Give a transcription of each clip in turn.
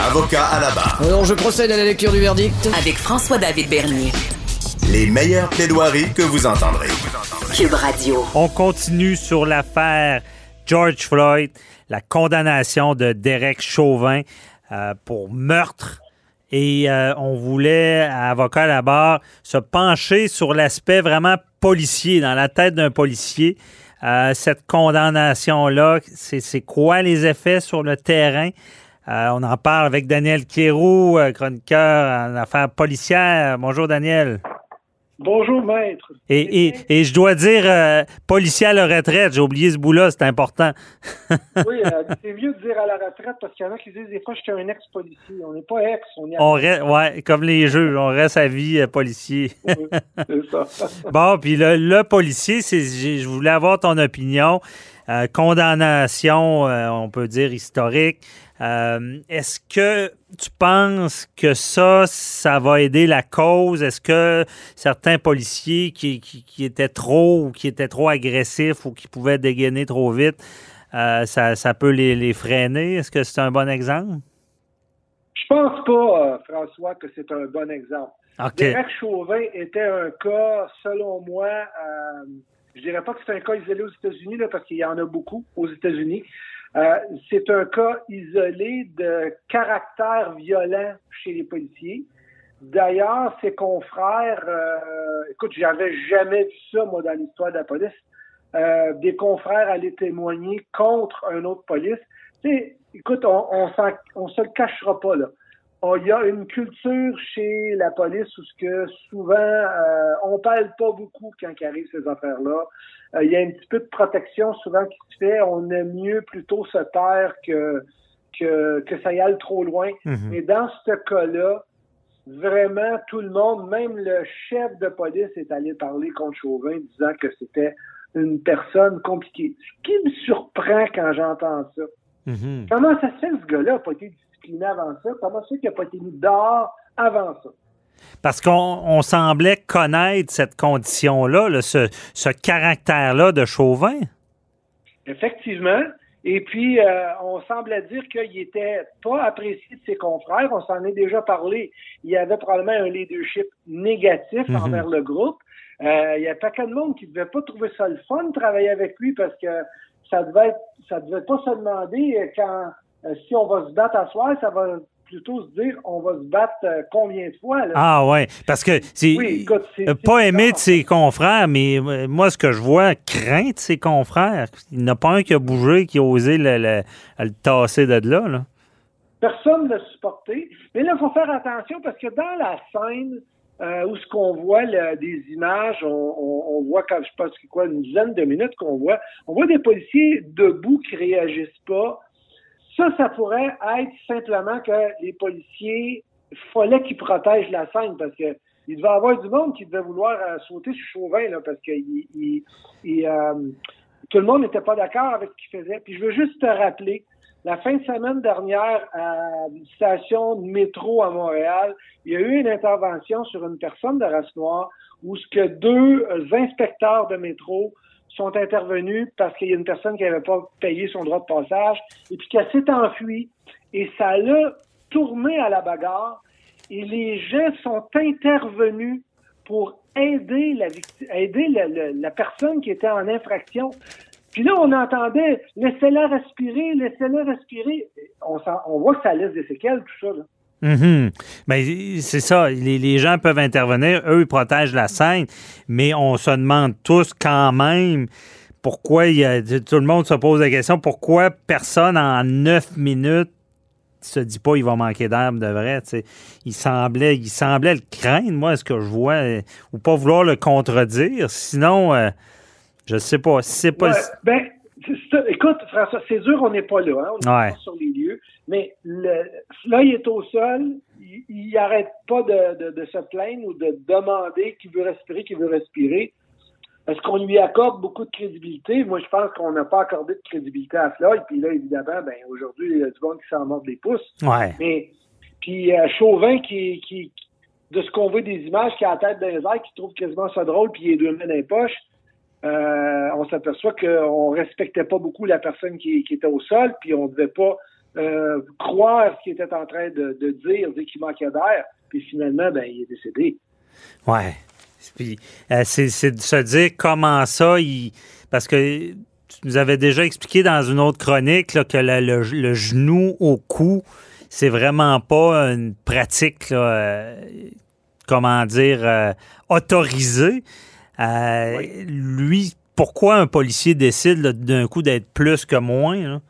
Avocat à la barre. Alors, je procède à la lecture du verdict. Avec François-David Bernier. Les meilleures plaidoiries que vous entendrez. Cube Radio. On continue sur l'affaire George Floyd, la condamnation de Derek Chauvin euh, pour meurtre. Et euh, on voulait, à avocat à la barre, se pencher sur l'aspect vraiment policier, dans la tête d'un policier. Euh, cette condamnation-là, c'est quoi les effets sur le terrain? Euh, on en parle avec Daniel Kérou, euh, chroniqueur en affaires policières. Bonjour, Daniel. Bonjour, maître. Et, et, et je dois dire, euh, policier à la retraite, j'ai oublié ce bout-là, c'est important. oui, euh, c'est mieux de dire à la retraite parce qu'il y en a qui disent des fois, je suis un ex-policier. On n'est pas ex, on est. On reste, ouais, comme les juges, on reste à vie euh, policier. Oui, c'est ça. bon, puis le, le policier, c'est, je voulais avoir ton opinion. Euh, condamnation, euh, on peut dire historique. Euh, est-ce que tu penses que ça, ça va aider la cause? Est-ce que certains policiers qui, qui, qui, étaient trop ou qui étaient trop agressifs ou qui pouvaient dégainer trop vite, ça, ça, peut les, les freiner? Est-ce que c'est un bon exemple? Je pense pas, François, que c'est un bon exemple. Okay. Derek Chauvin était un cas, selon moi, je dirais pas que c'est un cas isolé aux États-Unis, parce qu'il y en a beaucoup aux États-Unis. Euh, c'est un cas isolé de caractère violent chez les policiers. D'ailleurs, ses confrères, euh, écoute, j'avais jamais vu ça, moi, dans l'histoire de la police. Euh, des confrères allaient témoigner contre un autre police. Tu sais, écoute, on, on, on se le cachera pas, là il y a une culture chez la police où ce que souvent euh, on parle pas beaucoup quand il arrive ces affaires-là. Euh, il y a un petit peu de protection souvent qui se fait. On aime mieux plutôt se taire que que, que ça y aille trop loin. Mhm. Et dans ce cas-là, vraiment tout le monde, même le chef de police est allé parler contre Chauvin disant que c'était une personne compliquée. Ce qui me surprend quand j'entends ça. Mhm. Comment ça se fait ce gars-là n'a pas été discipliné avant ça? Comment ça qu'il n'a pas été mis dehors avant ça? Parce qu'on on semblait connaître cette condition-là, là, ce, ce caractère-là de Chauvin. Effectivement. Et puis, euh, on semblait dire qu'il était pas apprécié de ses confrères. On s'en est déjà parlé. Il y avait probablement un leadership négatif Mhm. envers le groupe. Euh, il y a pas qu'un de monde qui devait pas trouver ça le fun de travailler avec lui parce que ça devait être, ça devait pas se demander quand si on va se battre à soir, ça va plutôt se dire on va se battre euh, combien de fois. Là? Ah ouais, parce que c'est Oui, euh, pas aimé de ses confrères, mais euh, moi ce que je vois, crainte de ses confrères. Il n'y en a pas un qui a bougé, qui a osé le, le- le tasser de là. là. Personne ne l'a supporté. Mais là, il faut faire attention parce que dans la scène euh, où ce qu'on voit là, des images, on, on- on voit quand je pense que quoi, une dizaine de minutes qu'on voit, on voit des policiers debout qui réagissent pas. Ça, ça pourrait être simplement que les policiers fallait qu'ils protègent la scène parce que il devait y avoir du monde qui devait vouloir euh, sauter sur Chauvin là, parce que il, il- euh, tout le monde n'était pas d'accord avec ce qu'il faisait. Puis je veux juste te rappeler, la fin de semaine dernière, à une station de métro à Montréal, il y a eu une intervention sur une personne de race noire où ce que deux inspecteurs de métro sont intervenus parce qu'il y a une personne qui n'avait pas payé son droit de passage et puis qu'elle s'est enfuie. Et ça l'a tourné à la bagarre et les gens sont intervenus pour aider la aider la, la- personne qui était en infraction. Puis là, on entendait laissez-la respirer, laissez-la respirer. On, on voit que ça laisse des séquelles, tout ça. Là. Mhm. Ben, c'est ça. Les, les gens peuvent intervenir. Eux, ils protègent la scène. Mais on se demande tous quand même pourquoi il y a, tout le monde se pose la question pourquoi personne en neuf minutes se dit pas il va manquer d'herbe de vrai. tu sais. Il semblait, il semblait le craindre, moi, ce que je vois, euh, ou pas vouloir le contredire. Sinon, euh, je sais pas. Si c'est pas. Ouais, ben, écoute, François, c'est dur, on n'est pas là, hein, on n'est Ouais. pas sur les lieux, mais le, là, il est au sol, il- il n'arrête pas de, de- de se plaindre ou de demander qu'il veut respirer, qu'il veut respirer. Est-ce qu'on lui accorde beaucoup de crédibilité? Moi, je pense qu'on n'a pas accordé de crédibilité à Floyd, puis là, évidemment, ben aujourd'hui, il y a du monde qui s'en mord les pouces. Ouais. Mais puis euh, Chauvin qui, qui de ce qu'on voit des images qui a la tête dans les airs, qui trouve quasiment ça drôle, puis il est deux mains dans les poches, euh, on s'aperçoit qu'on respectait pas beaucoup la personne qui, était au sol, puis on devait pas euh, croire ce qu'il était en train de, dire dès qu'il manquait d'air. Puis finalement, ben il est décédé. Ouais. Puis, euh, c'est de se dire comment ça, il... parce que tu nous avais déjà expliqué dans une autre chronique là, que le, genou au cou, c'est vraiment pas une pratique, comment dire, autorisée. Euh, Lui, pourquoi un policier décide d'un coup d'être plus que moins? là?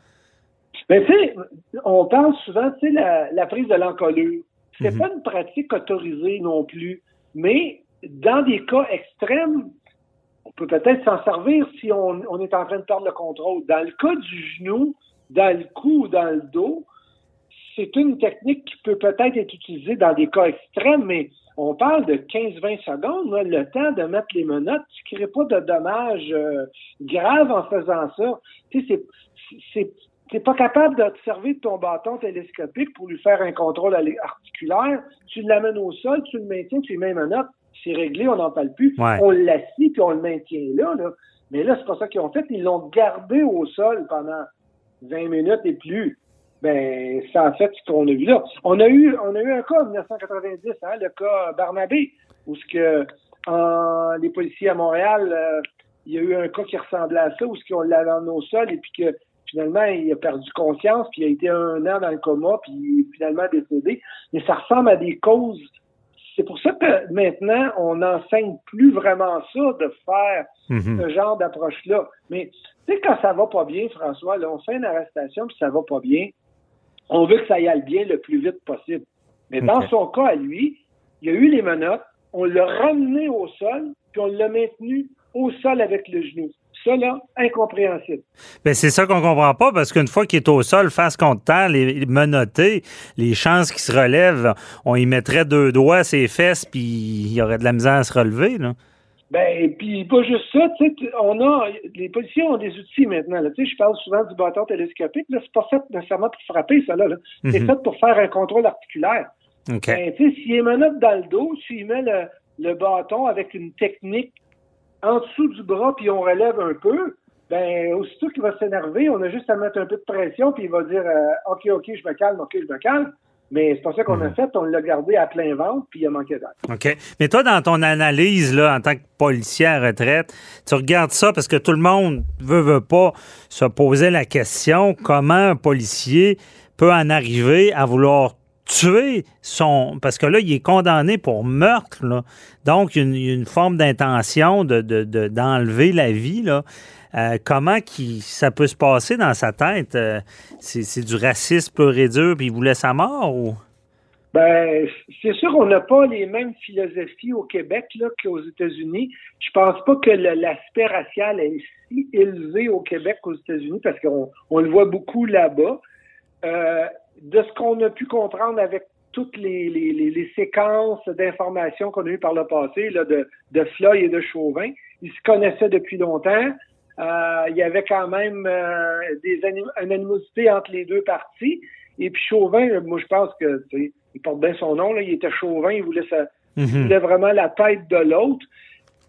Mais tu sais, on parle souvent, tu sais, la, la prise de l'encolure. C'est Mhm. pas une pratique autorisée non plus, mais dans des cas extrêmes, on peut peut-être s'en servir si on, on est en train de perdre le contrôle. Dans le cas du genou, dans le cou ou dans le dos, c'est une technique qui peut peut-être être utilisée dans des cas extrêmes, mais on parle de 15-20 secondes, là, le temps de mettre les menottes, tu ne crées pas de dommages euh, graves en faisant ça. Tu sais, c'est- c'est tu n'es pas capable de te servir de ton bâton télescopique pour lui faire un contrôle articulaire. Tu l'amènes au sol, tu le maintiens, tu lui mets une note. C'est réglé, on n'en parle plus. Ouais. On l'assit puis on le maintient là. là. Mais là, c'est pas ça qu'ils ont fait. Ils l'ont gardé au sol pendant 20 minutes et plus. Ben, ça a fait ce qu'on a vu là. On a eu, on a eu un cas en 1990, hein, le cas Barnabé, où ce que en- les policiers à Montréal, euh, il y a eu un cas qui ressemblait à ça, où ce qu'on l'avait emmené au sol et puis que finalement il a perdu conscience, puis il a été un an dans le coma, puis il est finalement décédé. Mais ça ressemble à des causes. C'est pour ça que maintenant on n'enseigne plus vraiment ça de faire Mhm. ce genre d'approche-là. Mais tu sais, quand ça va pas bien, François, là, on fait une arrestation puis ça va pas bien, on veut que ça y aille bien le plus vite possible. Mais dans son cas à lui, il y a eu les menottes, on l'a ramené au sol, puis on l'a maintenu au sol avec le genou. Ça, là, incompréhensible. Ben, c'est ça qu'on comprend pas parce qu'une fois qu'il est au sol, face contre terre, les, les menottés, les chances qu'il se relève, on y mettrait deux doigts ses fesses puis il y aurait de la misère à se relever. Là. Ben, puis pas juste ça, tu sais, tu- on a, les policiers ont des outils maintenant, là. Tu sais, je parle souvent du bâton télescopique, là, c'est pas fait nécessairement pour frapper, ça, là. là. C'est Mhm. fait pour faire un contrôle articulaire. OK. Ben, tu sais, s'il est menotte dans le dos, s'il met le, le bâton avec une technique en dessous du bras, puis on relève un peu, ben, aussitôt qu'il va s'énerver, on a juste à mettre un peu de pression, puis il va dire euh, OK, OK, je me calme, OK, je me calme. Mais c'est pas ça qu'on a fait, on l'a gardé à plein ventre, puis il a manqué d'air. OK. Mais toi, dans ton analyse, là, en tant que policier à retraite, tu regardes ça parce que tout le monde veut, veut pas se poser la question comment un policier peut en arriver à vouloir tuer son. Parce que là, il est condamné pour meurtre, là. Donc, il y a une, forme d'intention de, de- de- d'enlever la vie, là. Euh, comment ça peut se passer dans sa tête? Euh, c'est, du racisme pur et dur, puis il voulait sa mort ou? Ben, c'est sûr qu'on n'a pas les mêmes philosophies au Québec qu'aux États-Unis. Je pense pas que l'aspect racial est si élevé au Québec qu'aux États-Unis parce qu'on on le voit beaucoup là-bas. Euh, de ce qu'on a pu comprendre avec toutes les, séquences d'informations qu'on a eues par le passé de, de Floyd et de Chauvin, ils se connaissaient depuis longtemps. Euh, il y avait quand même euh, des anim- une animosité entre les deux parties. Et puis Chauvin, euh, moi je pense que tu sais, il porte bien son nom, là, il était Chauvin, il voulait, sa- il Mhm. voulait vraiment la tête de l'autre.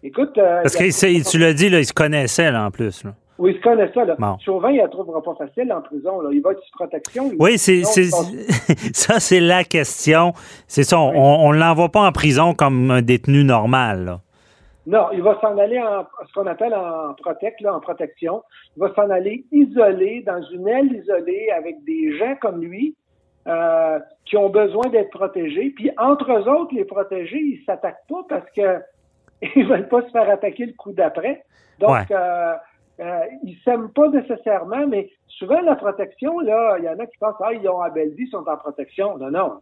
Écoute, euh, Parce que il tu l'as dit, là, ils se connaissaient là, en plus. là. oui, il se connaît ça. Là. Bon. Chauvin, il la trouvera pas facile en prison. Là. Il va être sous protection. Oui, c'est, ça, c'est la question. C'est ça, on ne l'envoie pas en prison comme un détenu normal. là. Non, il va s'en aller en ce qu'on appelle en protect, là, en protection. Il va s'en aller isolé, dans une aile isolée, avec des gens comme lui, euh, qui ont besoin d'être protégés. Puis entre eux autres, les protégés, ils s'attaquent pas parce que ils veulent pas se faire attaquer le coup d'après. Donc, Ouais. euh, euh, ils s'aiment pas nécessairement, mais souvent la protection, là, il y en a qui pensent, ah, ils ont à belle vie, ils sont en protection. Non, non.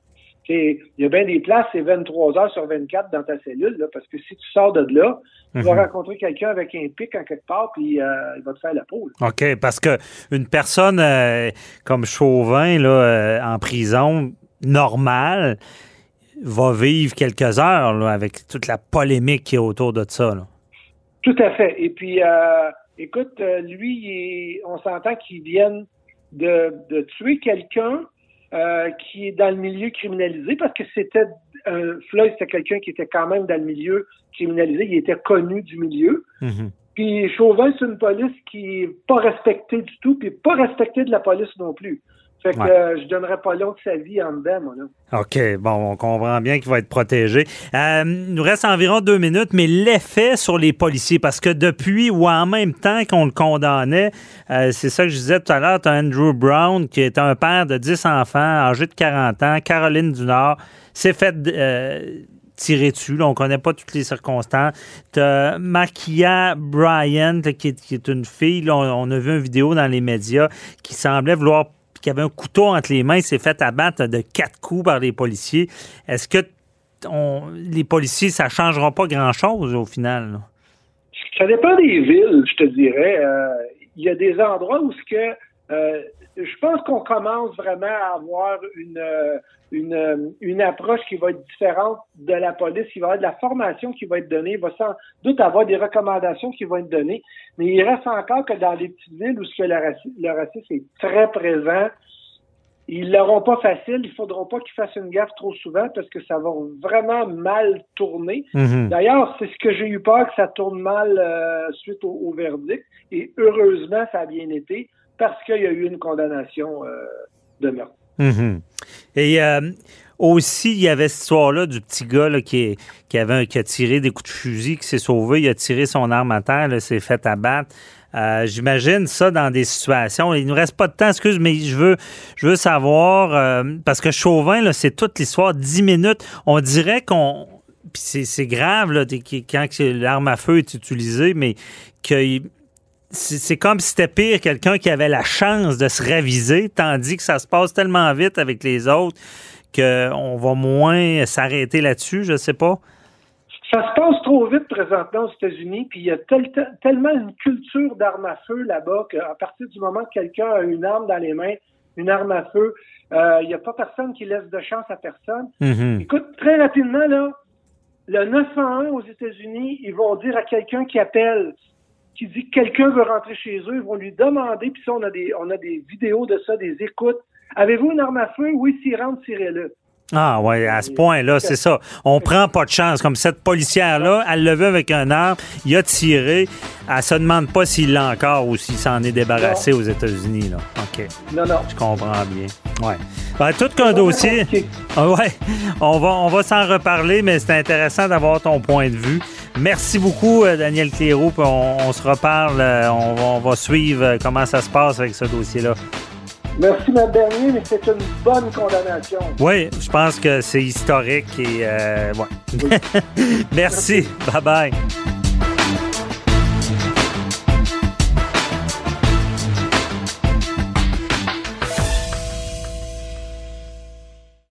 Il y a bien des places, c'est 23 heures sur 24 dans ta cellule, là, parce que si tu sors de là, tu vas Mhm. rencontrer quelqu'un avec un pic en quelque part, puis euh, il va te faire la peau. là. OK, parce que une personne euh, comme Chauvin là, euh, en prison normale va vivre quelques heures là, avec toute la polémique qui est autour de ça. là. Tout à fait. Et puis, euh, écoute, lui, il est- on s'entend qu'il vienne de, de tuer quelqu'un euh, qui est dans le milieu criminalisé, parce que c'était euh, Floyd, c'était quelqu'un qui était quand même dans le milieu criminalisé, il était connu du milieu. Mhm. Puis Chauvin, c'est une police qui est pas respectée du tout, puis pas respectée de la police non plus. Fait que Ouais. euh, je donnerais pas l'autre sa vie en dedans, moi, là. OK, bon, on comprend bien qu'il va être protégé. Euh, il nous reste environ deux minutes, mais l'effet sur les policiers, parce que depuis ou en même temps qu'on le condamnait, euh, c'est ça que je disais tout à l'heure, tu as Andrew Brown, qui est un père de 10 enfants, âgé de 40 ans, Caroline du Nord, s'est fait euh, tirer dessus. Là, on connaît pas toutes les circonstances. Tu as Makia Bryant, qui, est, qui est une fille, là, on, on a vu une vidéo dans les médias, qui semblait vouloir qui avait un couteau entre les mains, s'est fait abattre de quatre coups par les policiers. Est-ce que les policiers, ça ne changera pas grand-chose au final? Ça dépend des villes, je te dirais. Euh, Il y a des endroits où ce que euh, je pense qu'on commence vraiment à avoir une, euh, une, euh, une approche qui va être différente de la police. Il va avoir de la formation qui va être donnée. Il va sans doute avoir des recommandations qui vont être données. Mais il reste encore que dans les petites villes où ce que le, raci- le racisme est très présent, ils l'auront pas facile. Il faudra pas qu'ils fassent une gaffe trop souvent parce que ça va vraiment mal tourner. Mhm. D'ailleurs, c'est ce que j'ai eu peur que ça tourne mal euh, suite au, au verdict. Et heureusement, ça a bien été parce qu'il y a eu une condamnation euh, de meurtre. Mhm. Et euh, aussi, il y avait cette histoire-là du petit gars qui, qui, avait qui a tiré des coups de fusil, qui s'est sauvé, il a tiré son arme à terre, s'est fait abattre. Euh, J'imagine ça dans des situations. Il nous reste pas de temps, excuse, mais je veux, je veux savoir, parce que Chauvin, c'est toute l'histoire, 10 minutes. On dirait qu'on. C'est grave là, quand l'arme à feu est utilisée, mais que c'est comme si c'était pire quelqu'un qui avait la chance de se raviser, tandis que ça se passe tellement vite avec les autres qu'on va moins s'arrêter là-dessus, je sais pas. Ça se passe trop vite présentement aux États-Unis, puis il y a tel- tel- tellement une culture d'armes à feu là-bas qu'à partir du moment que quelqu'un a une arme dans les mains, une arme à feu, euh, il n'y a pas personne qui laisse de chance à personne. Mhm. Écoute, très rapidement, là, le 911 aux États-Unis, ils vont dire à quelqu'un qui appelle, qui dit que quelqu'un veut rentrer chez eux, ils vont lui demander, puis ça, on a des, on a des vidéos de ça, des écoutes. Avez-vous une arme à feu? Oui, s'il rentre, tirez-le. Ah ouais, à ce point-là, c'est ça. On prend pas de chance. Comme cette policière-là, elle l'a vu avec un arme, il a tiré. Elle se demande pas s'il l'a encore ou s'il s'en est débarrassé aux États-Unis. Là. OK, Non, non. je comprends bien. Ouais. Ben, tout qu'un dossier. Ah ouais, on va, on va s'en reparler, mais c'est intéressant d'avoir ton point de vue. Merci beaucoup, euh, Daniel Cléroux. On, on se reparle. euh, On va, on va suivre euh, comment ça se passe avec ce dossier-là. Merci, M. Bernier, mais c'est une bonne condamnation. Oui, je pense que c'est historique et euh, ouais. Merci. Bye bye.